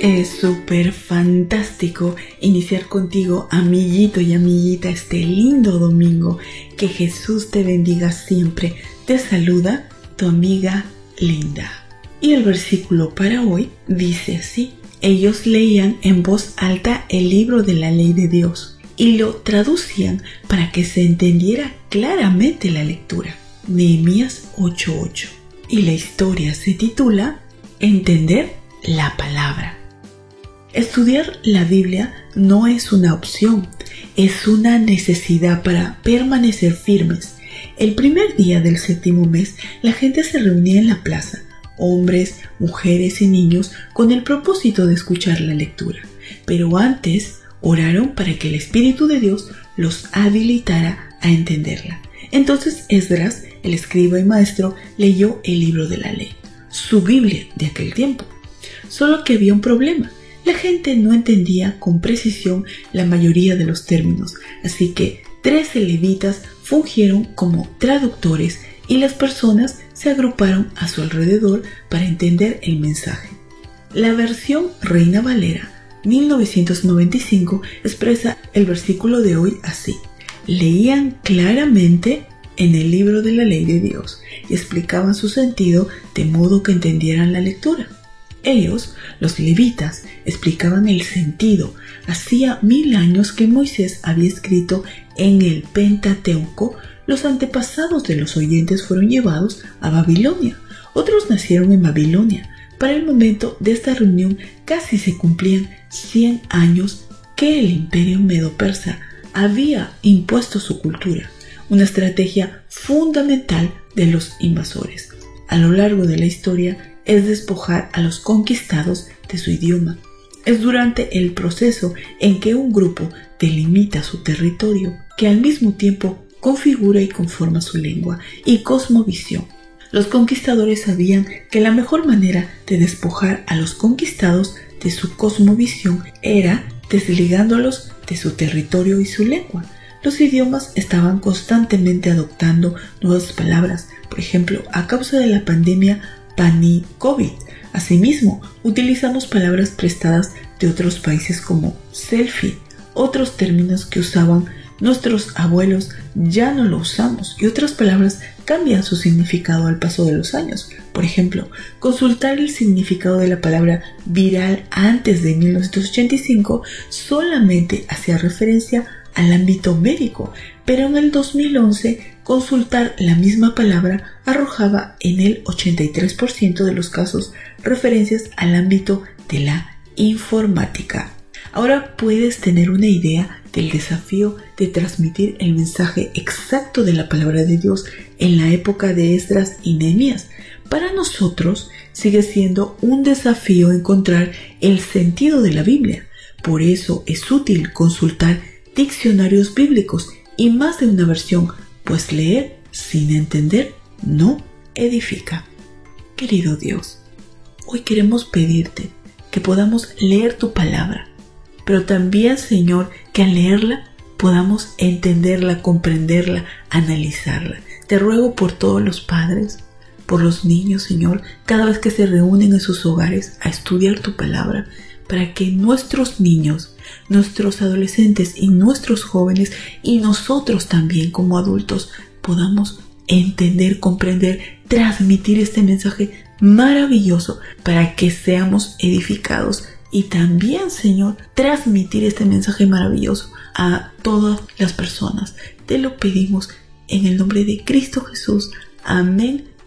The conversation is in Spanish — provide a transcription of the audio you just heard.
Es súper fantástico iniciar contigo, amiguito y amiguita, este lindo domingo. Que Jesús te bendiga siempre. Te saluda tu amiga Linda. Y el versículo para hoy dice así. Ellos leían en voz alta el libro de la ley de Dios y lo traducían para que se entendiera claramente la lectura. Nehemías 8:8. Y la historia se titula Entender la palabra. Estudiar la Biblia no es una opción, es una necesidad para permanecer firmes. El primer día del séptimo mes, la gente se reunía en la plaza, hombres, mujeres y niños, con el propósito de escuchar la lectura. Pero antes oraron para que el Espíritu de Dios los habilitara a entenderla. Entonces Esdras, el escriba y maestro, leyó el libro de la ley, su Biblia de aquel tiempo. Solo que había un problema la gente no entendía con precisión la mayoría de los términos, así que tres levitas fungieron como traductores y las personas se agruparon a su alrededor para entender el mensaje. La versión Reina Valera 1995 expresa el versículo de hoy así. Leían claramente en el libro de la ley de Dios y explicaban su sentido de modo que entendieran la lectura. Ellos, los levitas, explicaban el sentido. Hacía mil años que Moisés había escrito en el Pentateuco, los antepasados de los oyentes fueron llevados a Babilonia. Otros nacieron en Babilonia. Para el momento de esta reunión casi se cumplían 100 años que el imperio medo-persa había impuesto su cultura, una estrategia fundamental de los invasores. A lo largo de la historia, es despojar a los conquistados de su idioma. Es durante el proceso en que un grupo delimita su territorio que al mismo tiempo configura y conforma su lengua y cosmovisión. Los conquistadores sabían que la mejor manera de despojar a los conquistados de su cosmovisión era desligándolos de su territorio y su lengua. Los idiomas estaban constantemente adoptando nuevas palabras. Por ejemplo, a causa de la pandemia Pani-COVID. Asimismo, utilizamos palabras prestadas de otros países como selfie. Otros términos que usaban nuestros abuelos ya no lo usamos y otras palabras cambian su significado al paso de los años. Por ejemplo, consultar el significado de la palabra viral antes de 1985 solamente hacía referencia al ámbito médico, pero en el 2011 consultar la misma palabra arrojaba en el 83% de los casos referencias al ámbito de la informática. Ahora puedes tener una idea del desafío de transmitir el mensaje exacto de la palabra de Dios en la época de Esdras y Nehemías. Para nosotros sigue siendo un desafío encontrar el sentido de la Biblia. Por eso es útil consultar diccionarios bíblicos y más de una versión pues leer sin entender no edifica. Querido Dios, hoy queremos pedirte que podamos leer tu palabra, pero también, Señor, que al leerla podamos entenderla, comprenderla, analizarla. Te ruego por todos los padres, por los niños, Señor, cada vez que se reúnen en sus hogares a estudiar tu palabra, para que nuestros niños nuestros adolescentes y nuestros jóvenes y nosotros también como adultos podamos entender, comprender, transmitir este mensaje maravilloso para que seamos edificados y también, Señor, transmitir este mensaje maravilloso a todas las personas. Te lo pedimos en el nombre de Cristo Jesús. Amén